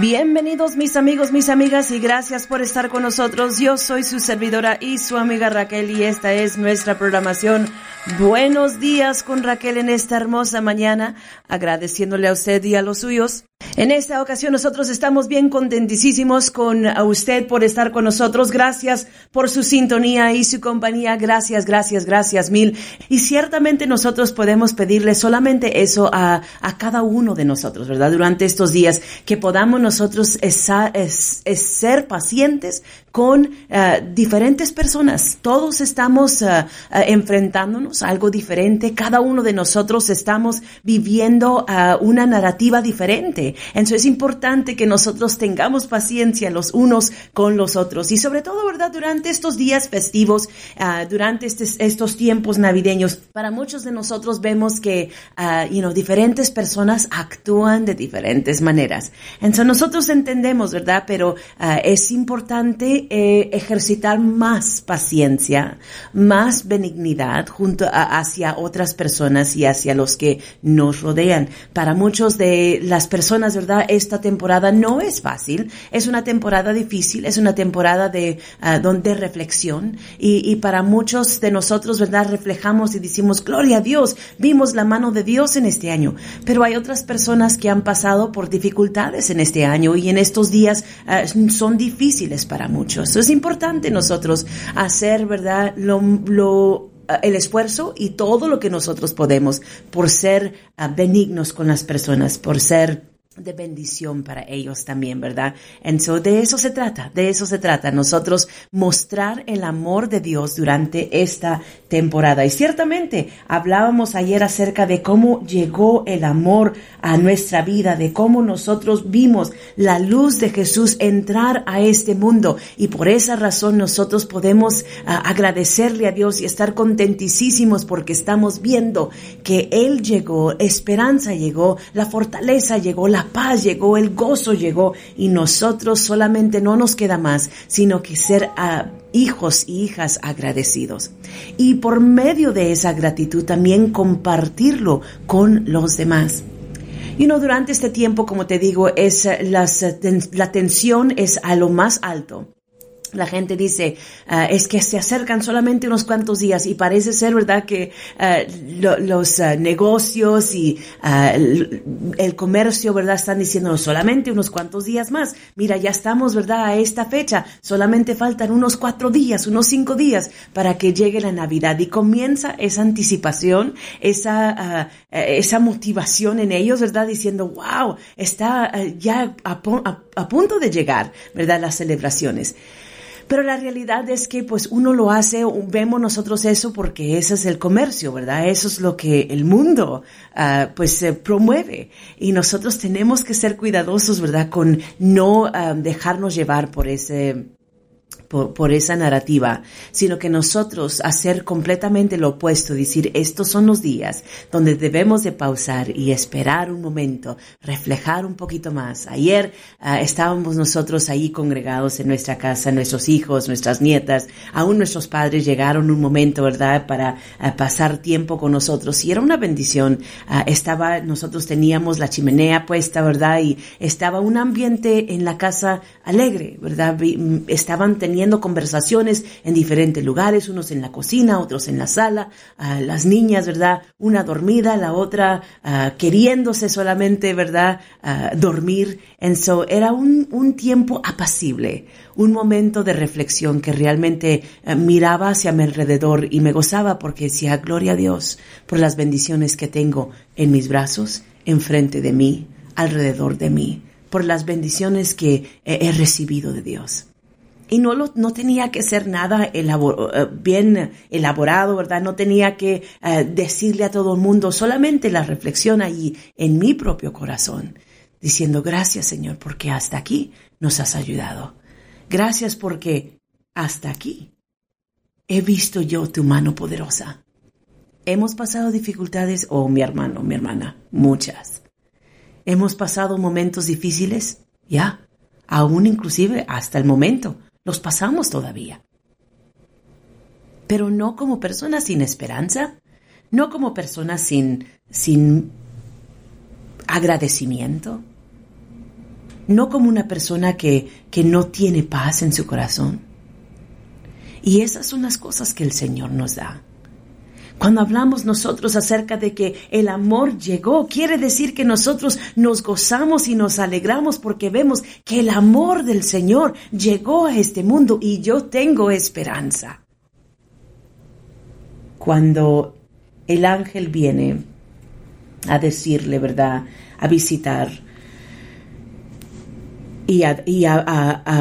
Bienvenidos mis amigos, mis amigas y gracias por estar con nosotros. Yo soy su servidora y su amiga Raquel y esta es nuestra programación Buenos días con Raquel en esta hermosa mañana, agradeciéndole a usted y a los suyos. En esta ocasión nosotros estamos bien contentísimos con usted por estar con nosotros. Gracias por su sintonía y su compañía. Gracias, gracias, gracias mil. Y ciertamente nosotros podemos pedirle solamente eso a, a cada uno de nosotros, ¿verdad? Durante estos días, que podamos nosotros ser pacientes con uh, diferentes personas. Todos estamos uh, uh, enfrentándonos a algo diferente. Cada uno de nosotros estamos viviendo una narrativa diferente. Entonces es importante que nosotros tengamos paciencia los unos con los otros. Y sobre todo, ¿verdad? Durante estos días festivos, durante estes, estos tiempos navideños, para muchos de nosotros vemos que, you know, diferentes personas actúan de diferentes maneras. Entonces nosotros entendemos, ¿verdad? Pero es importante eh, ejercitar más paciencia, más benignidad junto a, hacia otras personas y hacia los que nos rodean. Para muchos de las personas, ¿verdad? Esta temporada no es fácil, es una temporada difícil, es una temporada de, uh, donde reflexión y, y para muchos de nosotros, ¿verdad? Reflejamos y decimos, gloria a Dios, vimos la mano de Dios en este año. Pero hay otras personas que han pasado por dificultades en este año y en estos días uh, son difíciles para muchos. Es importante nosotros hacer, ¿verdad? Lo, lo eh, el esfuerzo y todo lo que nosotros podemos por ser benignos con las personas, por ser de bendición para ellos también, ¿verdad? Entonces, de eso se trata, de eso se trata, nosotros mostrar el amor de Dios durante esta temporada. Y ciertamente hablábamos ayer acerca de cómo llegó el amor a nuestra vida, de cómo nosotros vimos la luz de Jesús entrar a este mundo y por esa razón nosotros podemos uh, agradecerle a Dios y estar contentísimos porque estamos viendo que Él llegó, esperanza llegó, la fortaleza llegó, la paz llegó, el gozo llegó y nosotros solamente no nos queda más, sino que ser uh, hijos y hijas agradecidos. Y por medio de esa gratitud también compartirlo con los demás. Y no, durante este tiempo, como te digo, es las, la tensión es a lo más alto. La gente dice, uh, es que se acercan solamente unos cuantos días y parece ser verdad que lo, los uh, negocios y el, el, comercio, verdad, están diciendo solamente unos cuantos días más. Mira, ya estamos, verdad, a esta fecha. Solamente faltan unos cuatro días, unos cinco días para que llegue la Navidad y comienza esa anticipación, esa, esa motivación en ellos, verdad, diciendo, wow, está ya a, a, a punto de llegar, verdad, las celebraciones. Pero la realidad es que pues uno lo hace, vemos nosotros eso porque ese es el comercio, ¿verdad? Eso es lo que el mundo uh, pues se promueve. Y nosotros tenemos que ser cuidadosos, ¿verdad? Con no uh, dejarnos llevar por ese por, por, esa narrativa, sino que nosotros hacer completamente lo opuesto, decir, estos son los días donde debemos de pausar y esperar un momento, reflejar un poquito más. Ayer uh, estábamos nosotros ahí congregados en nuestra casa, nuestros hijos, nuestras nietas, aún nuestros padres llegaron un momento, ¿verdad?, para uh, pasar tiempo con nosotros y era una bendición. Uh, estaba, nosotros teníamos la chimenea puesta, ¿verdad?, y estaba un ambiente en la casa alegre, ¿verdad? Estaban teniendo teniendo conversaciones en diferentes lugares, unos en la cocina, otros en la sala, las niñas, ¿verdad? Una dormida, la otra uh, queriéndose solamente, ¿verdad? Uh, dormir. En so, era un, un, tiempo apacible, un momento de reflexión que realmente miraba hacia mi alrededor y me gozaba porque decía, gloria a Dios por las bendiciones que tengo en mis brazos, enfrente de mí, alrededor de mí, por las bendiciones que he recibido de Dios y no, no tenía que ser nada eh, bien elaborado, ¿verdad? No tenía que uh, decirle a todo el mundo, solamente la reflexión ahí en mi propio corazón, diciendo gracias Señor porque hasta aquí nos has ayudado. Gracias porque hasta aquí he visto yo tu mano poderosa. Hemos pasado dificultades, oh mi hermano, mi hermana, muchas. Hemos pasado momentos difíciles, ya, aún inclusive hasta el momento, los pasamos todavía. Pero no como personas sin esperanza, no como personas sin, sin agradecimiento, no como una persona que, que no tiene paz en su corazón. Y esas son las cosas que el Señor nos da. Cuando hablamos nosotros acerca de que el amor llegó, quiere decir que nosotros nos gozamos y nos alegramos porque vemos que el amor del Señor llegó a este mundo y yo tengo esperanza. Cuando el ángel viene a decirle, ¿verdad? A visitar y,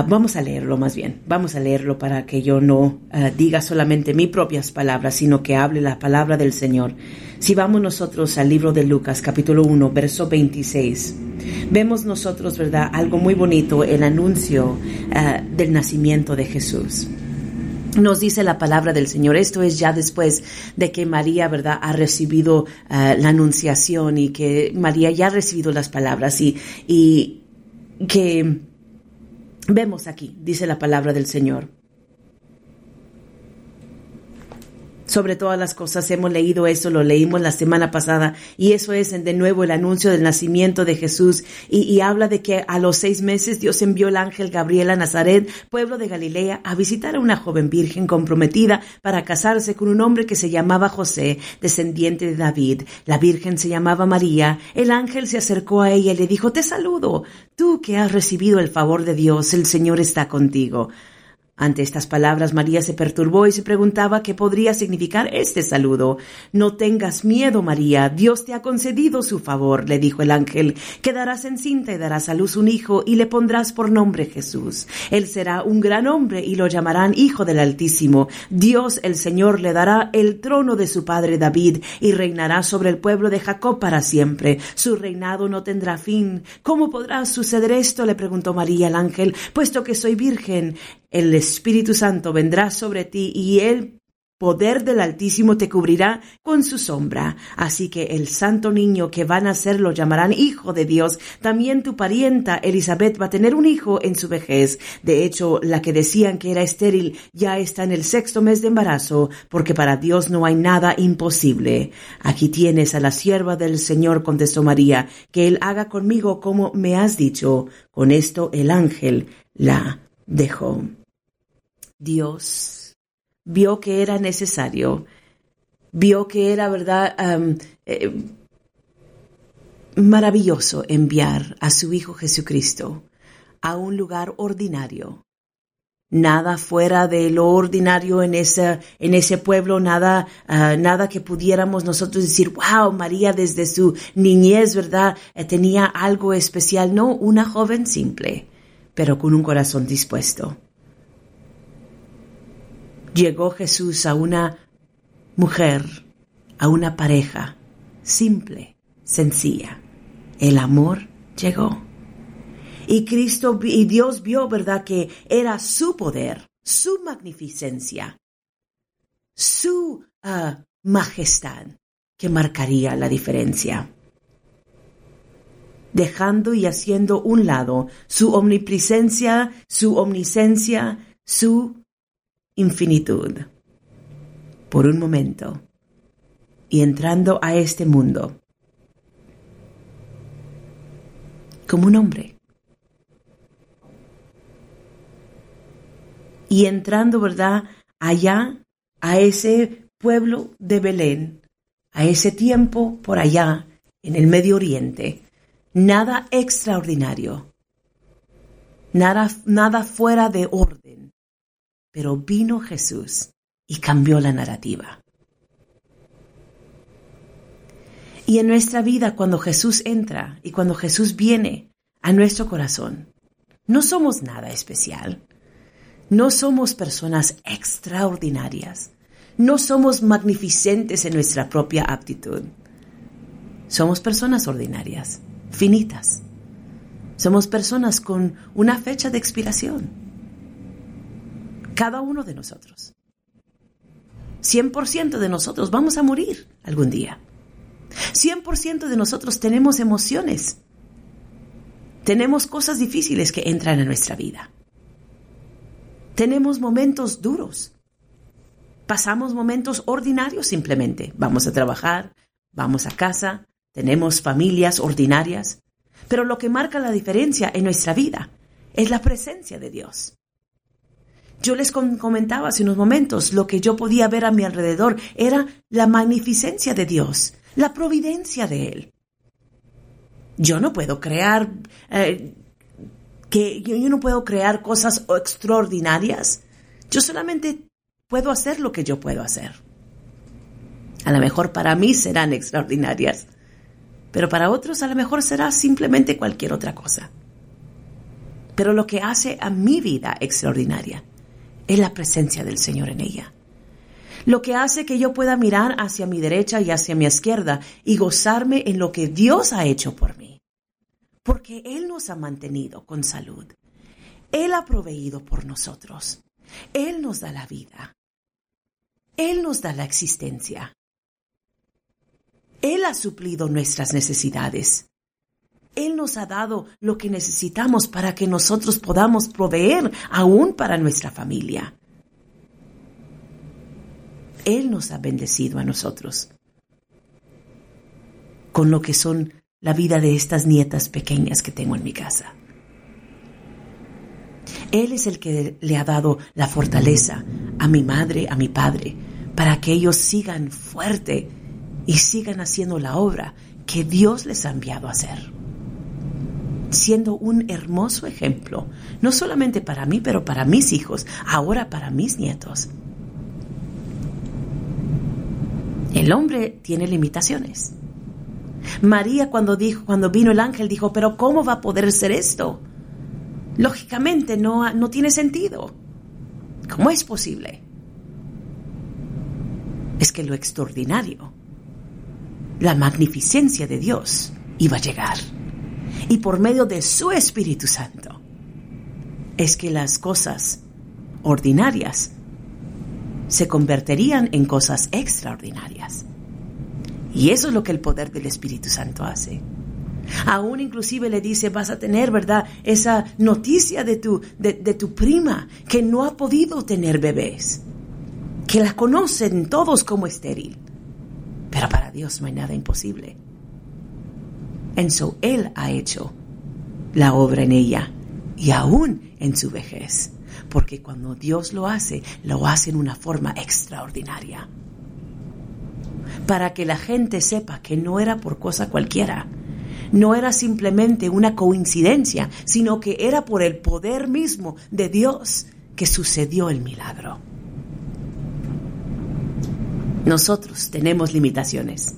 vamos a leerlo más bien, vamos a leerlo para que yo no eh, diga solamente mis propias palabras, sino que hable la palabra del Señor. Si vamos nosotros al libro de Lucas, capítulo 1, verso 26, vemos nosotros, ¿verdad? Algo muy bonito, el anuncio eh, del nacimiento de Jesús. Nos dice la palabra del Señor. Esto es ya después de que María, ¿verdad?, ha recibido eh, la anunciación y que María ya ha recibido las palabras y, y que vemos aquí, dice la palabra del Señor. Sobre todas las cosas. Hemos leído eso, lo leímos la semana pasada, y eso es de nuevo el anuncio del nacimiento de Jesús, y, habla de que a los seis meses Dios envió el ángel Gabriel a Nazaret, pueblo de Galilea, a visitar a una joven virgen comprometida para casarse con un hombre que se llamaba José, descendiente de David. La virgen se llamaba María. El ángel se acercó a ella y le dijo, te saludo, tú que has recibido el favor de Dios, el Señor está contigo. Ante estas palabras María se perturbó y se preguntaba qué podría significar este saludo. No tengas miedo, María, Dios te ha concedido su favor, le dijo el ángel. Quedarás encinta y darás a luz un hijo y le pondrás por nombre Jesús. Él será un gran hombre y lo llamarán Hijo del Altísimo. Dios el Señor le dará el trono de su padre David y reinará sobre el pueblo de Jacob para siempre. Su reinado no tendrá fin. ¿Cómo podrá suceder esto? le preguntó María al ángel, puesto que soy virgen el Espíritu Santo vendrá sobre ti y el poder del Altísimo te cubrirá con su sombra. Así que el santo niño que van a ser lo llamarán Hijo de Dios. También tu parienta Elizabeth va a tener un hijo en su vejez. De hecho, la que decían que era estéril ya está en el sexto mes de embarazo, porque para Dios no hay nada imposible. Aquí tienes a la sierva del Señor, contestó María, que Él haga conmigo como me has dicho. Con esto el ángel la dejó. Dios vio que era necesario, vio que era verdad eh, maravilloso enviar a su Hijo Jesucristo a un lugar ordinario. Nada fuera de lo ordinario en ese, en ese pueblo, nada, ah, nada que pudiéramos nosotros decir, wow, María desde su niñez, ¿verdad? Eh, tenía algo especial. No, una joven simple, pero con un corazón dispuesto llegó Jesús a una mujer, a una pareja simple, sencilla. El amor llegó. Y Cristo y Dios vio, ¿verdad?, que era su poder, su magnificencia, su ah, majestad que marcaría la diferencia. Dejando y haciendo un lado su omnipresencia, su omnisencia, su infinitud por un momento y entrando a este mundo como un hombre. Y entrando, ¿verdad? Allá, a ese pueblo de Belén, a ese tiempo por allá, en el Medio Oriente, nada extraordinario, nada, nada fuera de orden pero vino Jesús y cambió la narrativa. Y en nuestra vida, cuando Jesús entra y cuando Jesús viene a nuestro corazón, no somos nada especial. No somos personas extraordinarias. No somos magnificentes en nuestra propia aptitud. Somos personas ordinarias, finitas. Somos personas con una fecha de expiración cada uno de nosotros. 100% de nosotros vamos a morir algún día. 100% de nosotros tenemos emociones. Tenemos cosas difíciles que entran a nuestra vida. Tenemos momentos duros. Pasamos momentos ordinarios simplemente. Vamos a trabajar, vamos a casa, tenemos familias ordinarias. Pero lo que marca la diferencia en nuestra vida es la presencia de Dios. Yo les comentaba hace unos momentos, lo que yo podía ver a mi alrededor era la magnificencia de Dios, la providencia de Él. Yo no puedo crear, eh, que yo, yo no puedo crear cosas extraordinarias. Yo solamente puedo hacer lo que yo puedo hacer. A lo mejor para mí serán extraordinarias, pero para otros a lo mejor será simplemente cualquier otra cosa. Pero lo que hace a mi vida extraordinaria es la presencia del Señor en ella. Lo que hace que yo pueda mirar hacia mi derecha y hacia mi izquierda y gozarme en lo que Dios ha hecho por mí. Porque Él nos ha mantenido con salud. Él ha proveído por nosotros. Él nos da la vida. Él nos da la existencia. Él ha suplido nuestras necesidades. Él nos ha dado lo que necesitamos para que nosotros podamos proveer aún para nuestra familia. Él nos ha bendecido a nosotros con lo que son la vida de estas nietas pequeñas que tengo en mi casa. Él es el que le ha dado la fortaleza a mi madre, a mi padre, para que ellos sigan fuerte y sigan haciendo la obra que Dios les ha enviado a hacer siendo un hermoso ejemplo, no solamente para mí, pero para mis hijos, ahora para mis nietos. El hombre tiene limitaciones. María cuando dijo, cuando vino el ángel dijo, pero ¿cómo va a poder ser esto? Lógicamente no, no tiene sentido. ¿Cómo es posible? Es que lo extraordinario, la magnificencia de Dios iba a llegar y por medio de su Espíritu Santo es que las cosas ordinarias se convertirían en cosas extraordinarias. Y eso es lo que el poder del Espíritu Santo hace. Aún inclusive le dice, vas a tener, ¿verdad? Esa noticia de tu, de, de tu prima que no ha podido tener bebés, que la conocen todos como estéril. Pero para Dios no hay nada imposible. Él ha hecho la obra en ella y aún en su vejez. Porque cuando Dios lo hace, lo hace en una forma extraordinaria. Para que la gente sepa que no era por cosa cualquiera, no era simplemente una coincidencia, sino que era por el poder mismo de Dios que sucedió el milagro. Nosotros tenemos limitaciones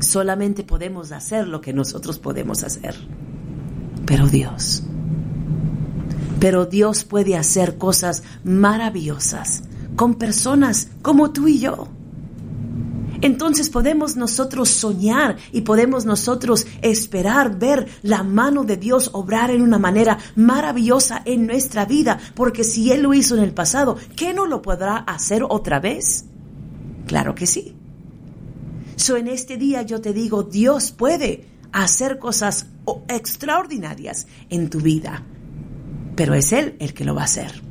solamente podemos hacer lo que nosotros podemos hacer. Pero Dios, pero Dios puede hacer cosas maravillosas con personas como tú y yo. Entonces podemos nosotros soñar y podemos nosotros esperar ver la mano de Dios obrar en una manera maravillosa en nuestra vida, porque si Él lo hizo en el pasado, ¿qué no lo podrá hacer otra vez? Claro que sí. So en este día yo te digo, Dios puede hacer cosas extraordinarias en tu vida, pero es Él el que lo va a hacer.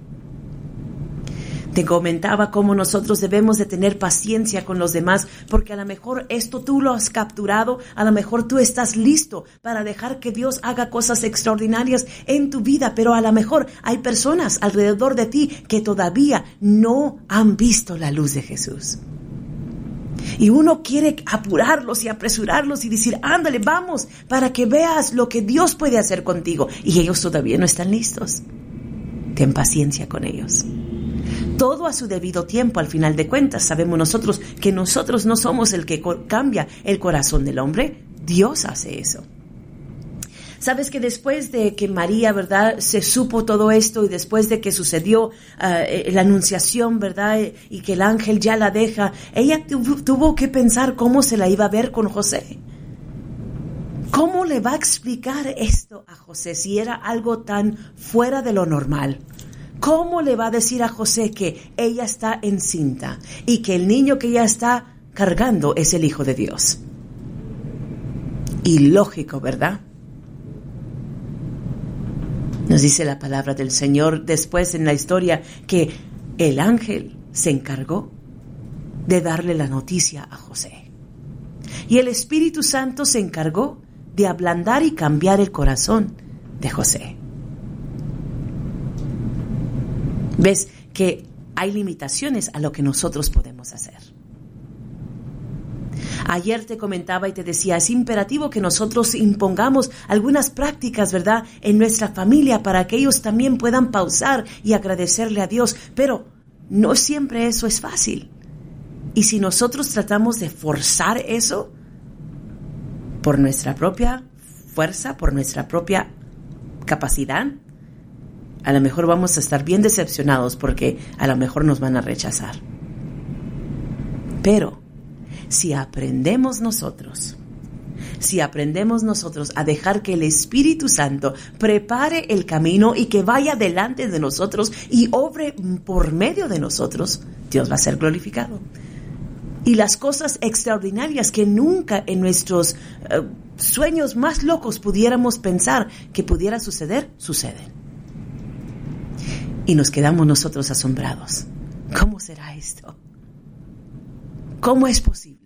Te comentaba cómo nosotros debemos de tener paciencia con los demás, porque a lo mejor esto tú lo has capturado, a lo mejor tú estás listo para dejar que Dios haga cosas extraordinarias en tu vida, pero a lo mejor hay personas alrededor de ti que todavía no han visto la luz de Jesús. Y uno quiere apurarlos y apresurarlos y decir, ándale, vamos, para que veas lo que Dios puede hacer contigo. Y ellos todavía no están listos. Ten paciencia con ellos. Todo a su debido tiempo, al final de cuentas, sabemos nosotros que nosotros no somos el que cambia el corazón del hombre, Dios hace eso. Sabes que después de que María, ¿verdad?, se supo todo esto y después de que sucedió ah, eh, la anunciación, ¿verdad?, y que el ángel ya la deja, ella tuvo que pensar cómo se la iba a ver con José. ¿Cómo le va a explicar esto a José si era algo tan fuera de lo normal? ¿Cómo le va a decir a José que ella está encinta y que el niño que ella está cargando es el Hijo de Dios? Ilógico, ¿verdad? Nos dice la palabra del Señor después en la historia que el ángel se encargó de darle la noticia a José. Y el Espíritu Santo se encargó de ablandar y cambiar el corazón de José. Ves que hay limitaciones a lo que nosotros podemos hacer. Ayer te comentaba y te decía, es imperativo que nosotros impongamos algunas prácticas, ¿verdad?, en nuestra familia para que ellos también puedan pausar y agradecerle a Dios. Pero no siempre eso es fácil. Y si nosotros tratamos de forzar eso por nuestra propia fuerza, por nuestra propia capacidad, a lo mejor vamos a estar bien decepcionados porque a lo mejor nos van a rechazar. Pero si aprendemos nosotros, si aprendemos nosotros a dejar que el Espíritu Santo prepare el camino y que vaya delante de nosotros y obre por medio de nosotros, Dios va a ser glorificado. Y las cosas extraordinarias que nunca en nuestros eh, sueños más locos pudiéramos pensar que pudiera suceder, suceden. Y nos quedamos nosotros asombrados. ¿Cómo será esto? ¿Cómo es posible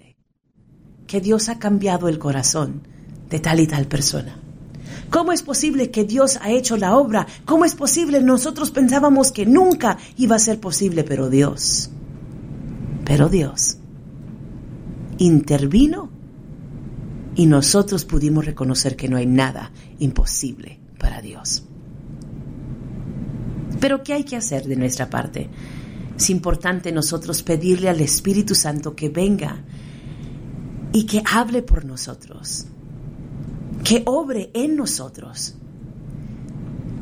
que Dios ha cambiado el corazón de tal y tal persona? ¿Cómo es posible que Dios ha hecho la obra? ¿Cómo es posible? Nosotros pensábamos que nunca iba a ser posible, pero Dios, pero Dios intervino y nosotros pudimos reconocer que no hay nada imposible para Dios. Pero ¿qué hay que hacer de nuestra parte? Es importante nosotros pedirle al Espíritu Santo que venga y que hable por nosotros, que obre en nosotros,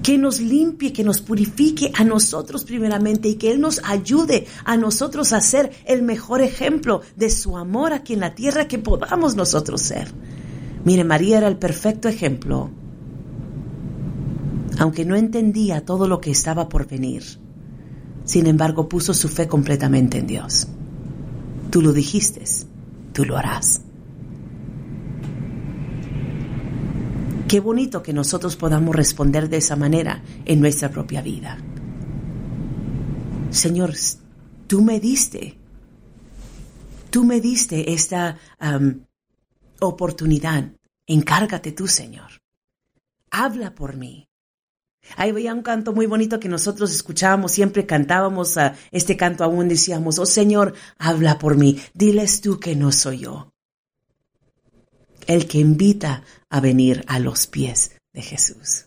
que nos limpie, que nos purifique a nosotros primeramente y que Él nos ayude a nosotros a ser el mejor ejemplo de su amor aquí en la tierra que podamos nosotros ser. Mire, María era el perfecto ejemplo, aunque no entendía todo lo que estaba por venir sin embargo, puso su fe completamente en Dios. Tú lo dijiste, tú lo harás. Qué bonito que nosotros podamos responder de esa manera en nuestra propia vida. Señor, tú me diste, tú me diste esta oportunidad. Encárgate tú, Señor. Habla por mí. Ahí veía un canto muy bonito que nosotros escuchábamos, siempre cantábamos este canto aún, decíamos, oh Señor, habla por mí, diles tú que no soy yo. El que invita a venir a los pies de Jesús.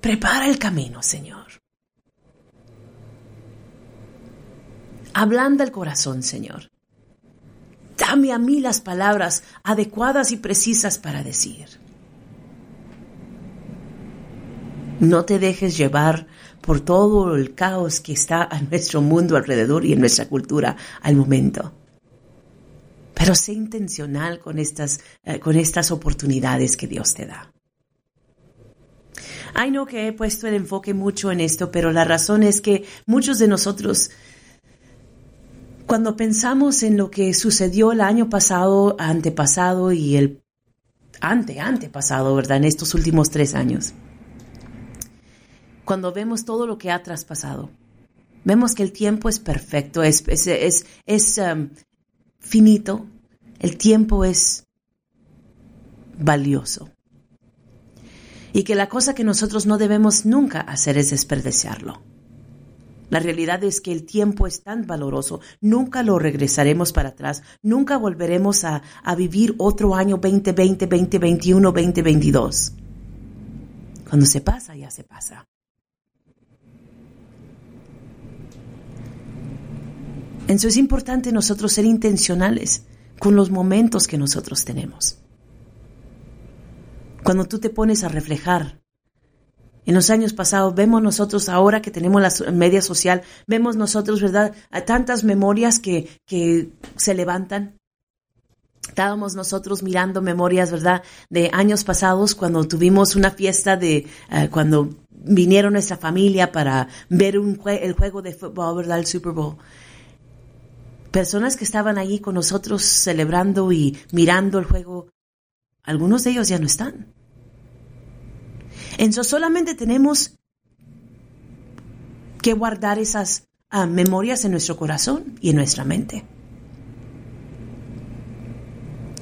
Prepara el camino, Señor. Ablanda el corazón, Señor. Dame a mí las palabras adecuadas y precisas para decir. No te dejes llevar por todo el caos que está en nuestro mundo alrededor y en nuestra cultura al momento. Pero sé intencional con estas, eh, con estas oportunidades que Dios te da. Ay, no que he puesto el enfoque mucho en esto, pero la razón es que muchos de nosotros, cuando pensamos en lo que sucedió el año pasado, antepasado y el ante, antepasado, ¿verdad? En estos últimos tres años, cuando vemos todo lo que ha traspasado. Vemos que el tiempo es perfecto, es, es, es, um, finito, el tiempo es valioso. Y que la cosa que nosotros no debemos nunca hacer es desperdiciarlo. La realidad es que el tiempo es tan valoroso, nunca lo regresaremos para atrás, nunca volveremos a, a vivir otro año 2020, 2021, 2022. Cuando se pasa, ya se pasa. Entonces es importante nosotros ser intencionales con los momentos que nosotros tenemos. Cuando tú te pones a reflejar, en los años pasados, vemos nosotros ahora que tenemos la media social, vemos nosotros, ¿verdad?, a tantas memorias que, que se levantan, Estábamos nosotros mirando memorias, ¿verdad? De años pasados cuando tuvimos una fiesta de, eh, cuando vinieron nuestra familia para ver un el juego de fútbol, ¿verdad? El Super Bowl. Personas que estaban allí con nosotros celebrando y mirando el juego, algunos de ellos ya no están. En eso solamente tenemos que guardar esas ah, memorias en nuestro corazón y en nuestra mente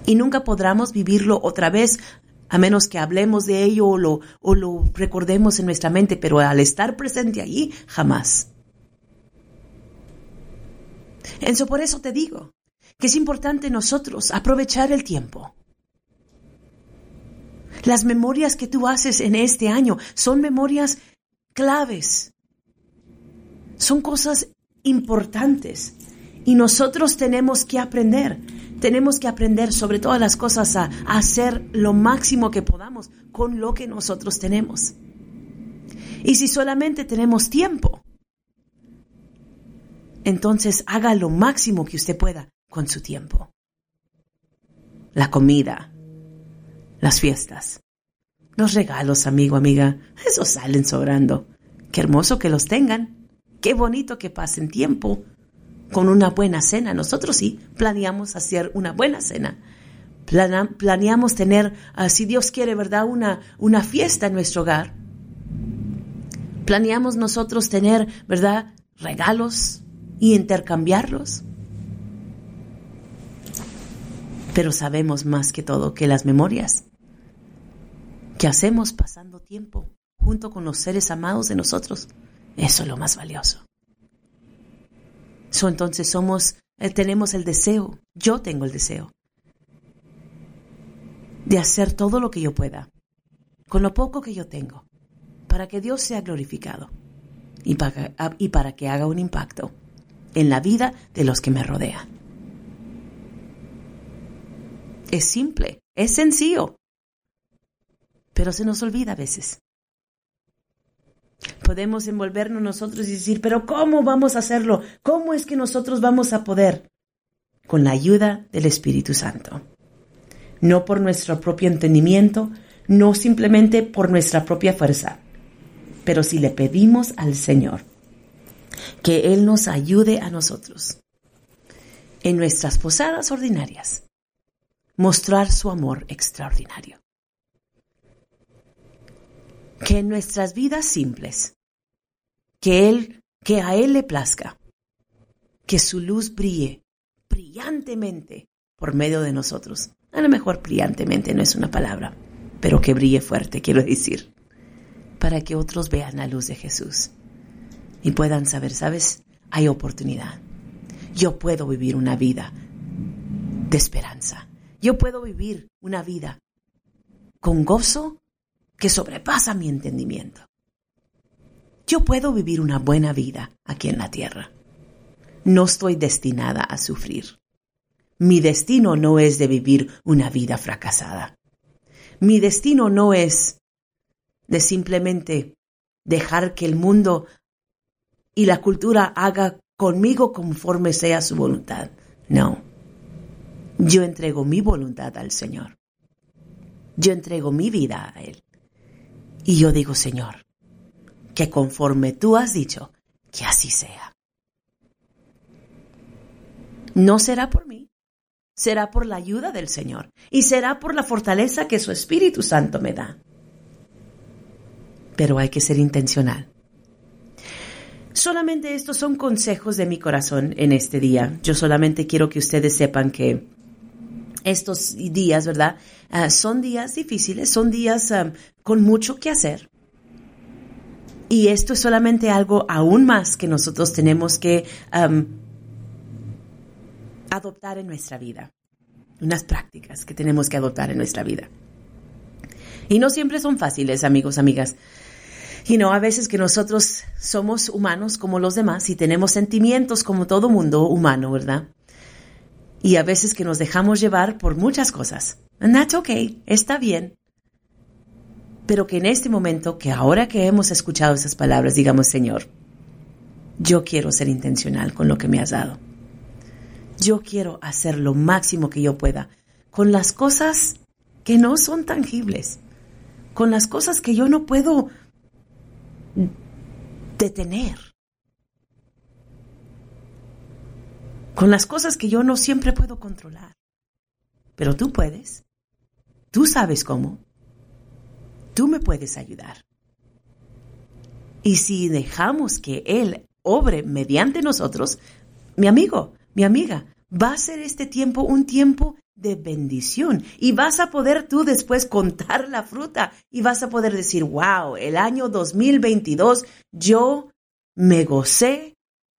y nunca podremos vivirlo otra vez a menos que hablemos de ello o lo, o lo recordemos en nuestra mente, pero al estar presente allí, jamás. Eso por eso te digo que es importante nosotros aprovechar el tiempo. Las memorias que tú haces en este año son memorias claves. Son cosas importantes y nosotros tenemos que aprender tenemos que aprender sobre todas las cosas a, hacer lo máximo que podamos con lo que nosotros tenemos. Y si solamente tenemos tiempo, entonces haga lo máximo que usted pueda con su tiempo. La comida, las fiestas, los regalos, amigo, amiga, esos salen sobrando. Qué hermoso que los tengan. Qué bonito que pasen tiempo con una buena cena. Nosotros sí planeamos hacer una buena cena. planeamos tener, ah, si Dios quiere, ¿verdad?, una, una fiesta en nuestro hogar. Planeamos nosotros tener, ¿verdad?, regalos y intercambiarlos. Pero sabemos más que todo que las memorias que hacemos pasando tiempo junto con los seres amados de nosotros, eso es lo más valioso entonces somos, eh, tenemos el deseo, yo tengo el deseo de hacer todo lo que yo pueda, con lo poco que yo tengo, para que Dios sea glorificado y para que haga un impacto en la vida de los que me rodean. Es simple, es sencillo, pero se nos olvida a veces. Podemos envolvernos nosotros y decir, pero ¿cómo vamos a hacerlo? ¿Cómo es que nosotros vamos a poder? Con la ayuda del Espíritu Santo. No por nuestro propio entendimiento, no simplemente por nuestra propia fuerza, pero si le pedimos al Señor que Él nos ayude a nosotros en nuestras posadas ordinarias, mostrar su amor extraordinario que en nuestras vidas simples, que Él, que a Él le plazca, que su luz brille brillantemente por medio de nosotros. A lo mejor brillantemente no es una palabra, pero que brille fuerte, quiero decir, para que otros vean la luz de Jesús y puedan saber, ¿sabes? Hay oportunidad. Yo puedo vivir una vida de esperanza. Yo puedo vivir una vida con gozo que sobrepasa mi entendimiento. Yo puedo vivir una buena vida aquí en la tierra. No estoy destinada a sufrir. Mi destino no es de vivir una vida fracasada. Mi destino no es de simplemente dejar que el mundo y la cultura haga conmigo conforme sea su voluntad. No. Yo entrego mi voluntad al Señor. Yo entrego mi vida a Él. Y yo digo, Señor, que conforme tú has dicho, que así sea. No será por mí, será por la ayuda del Señor y será por la fortaleza que su Espíritu Santo me da. Pero hay que ser intencional. Solamente estos son consejos de mi corazón en este día. Yo solamente quiero que ustedes sepan que estos días, ¿verdad? Ah, son días difíciles, son días ah, con mucho que hacer. Y esto es solamente algo aún más que nosotros tenemos que adoptar en nuestra vida. Unas prácticas que tenemos que adoptar en nuestra vida. Y no siempre son fáciles, amigos, amigas. Y no, a veces que nosotros somos humanos como los demás y tenemos sentimientos como todo mundo humano, ¿verdad? Y a veces que nos dejamos llevar por muchas cosas. And that's okay, está bien. Pero que en este momento, que ahora que hemos escuchado esas palabras, digamos, Señor, yo quiero ser intencional con lo que me has dado. Yo quiero hacer lo máximo que yo pueda con las cosas que no son tangibles, con las cosas que yo no puedo detener, con las cosas que yo no siempre puedo controlar. Pero tú puedes, tú sabes cómo, tú me puedes ayudar. Y si dejamos que Él obre mediante nosotros, mi amigo, mi amiga, va a ser este tiempo un tiempo de bendición y vas a poder tú después contar la fruta y vas a poder decir, wow, el año 2022 yo me gocé,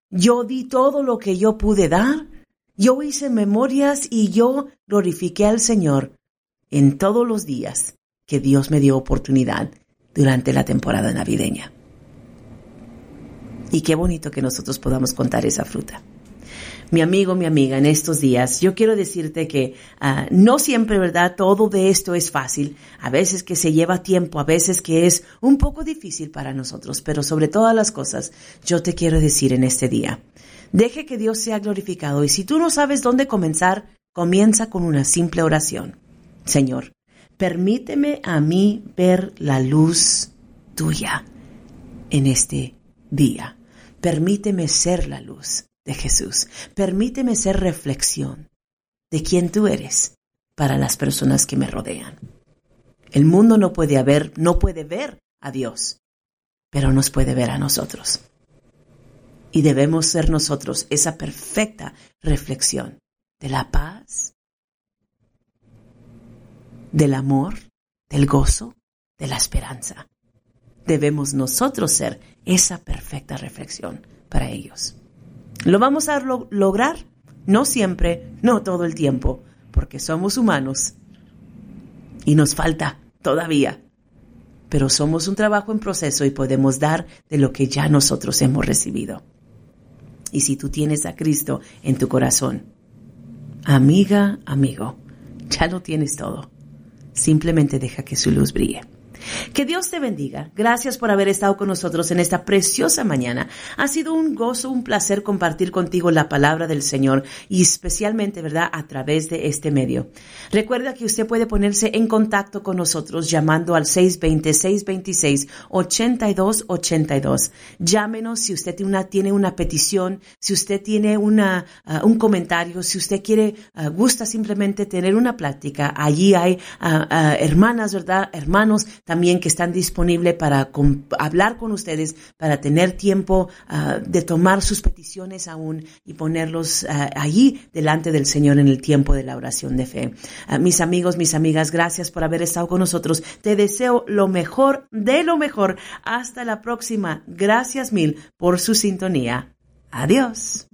yo di todo lo que yo pude dar, yo hice memorias y yo glorifiqué al Señor en todos los días que Dios me dio oportunidad durante la temporada navideña. Y qué bonito que nosotros podamos contar esa fruta mi amigo, mi amiga, en estos días, yo quiero decirte que ah, no siempre, ¿verdad? Todo de esto es fácil. A veces que se lleva tiempo, a veces que es un poco difícil para nosotros, pero sobre todas las cosas, yo te quiero decir en este día, deje que Dios sea glorificado y si tú no sabes dónde comenzar, comienza con una simple oración. Señor, permíteme a mí ver la luz tuya en este día. Permíteme ser la luz de Jesús. Permíteme ser reflexión de quién tú eres para las personas que me rodean. El mundo no puede haber, no puede ver a Dios, pero nos puede ver a nosotros. Y debemos ser nosotros esa perfecta reflexión de la paz, del amor, del gozo, de la esperanza. Debemos nosotros ser esa perfecta reflexión para ellos. Lo vamos a lograr, no siempre, no todo el tiempo, porque somos humanos y nos falta todavía. Pero somos un trabajo en proceso y podemos dar de lo que ya nosotros hemos recibido. Y si tú tienes a Cristo en tu corazón, amiga, amigo, ya lo tienes todo. Simplemente deja que su luz brille. Que Dios te bendiga. Gracias por haber estado con nosotros en esta preciosa mañana. Ha sido un gozo, un placer compartir contigo la palabra del Señor y especialmente, ¿verdad?, a través de este medio. Recuerda que usted puede ponerse en contacto con nosotros llamando al 620-626-8282. Llámenos si usted tiene una, petición, si usted tiene una, uh, un comentario, si usted quiere, uh, gusta simplemente tener una plática. Allí hay uh, hermanas, ¿verdad?, hermanos también que están disponibles para hablar con ustedes, para tener tiempo ah, de tomar sus peticiones aún y ponerlos ah, allí delante del Señor en el tiempo de la oración de fe. Ah, mis amigos, mis amigas, gracias por haber estado con nosotros. Te deseo lo mejor de lo mejor. Hasta la próxima. Gracias mil por su sintonía. Adiós.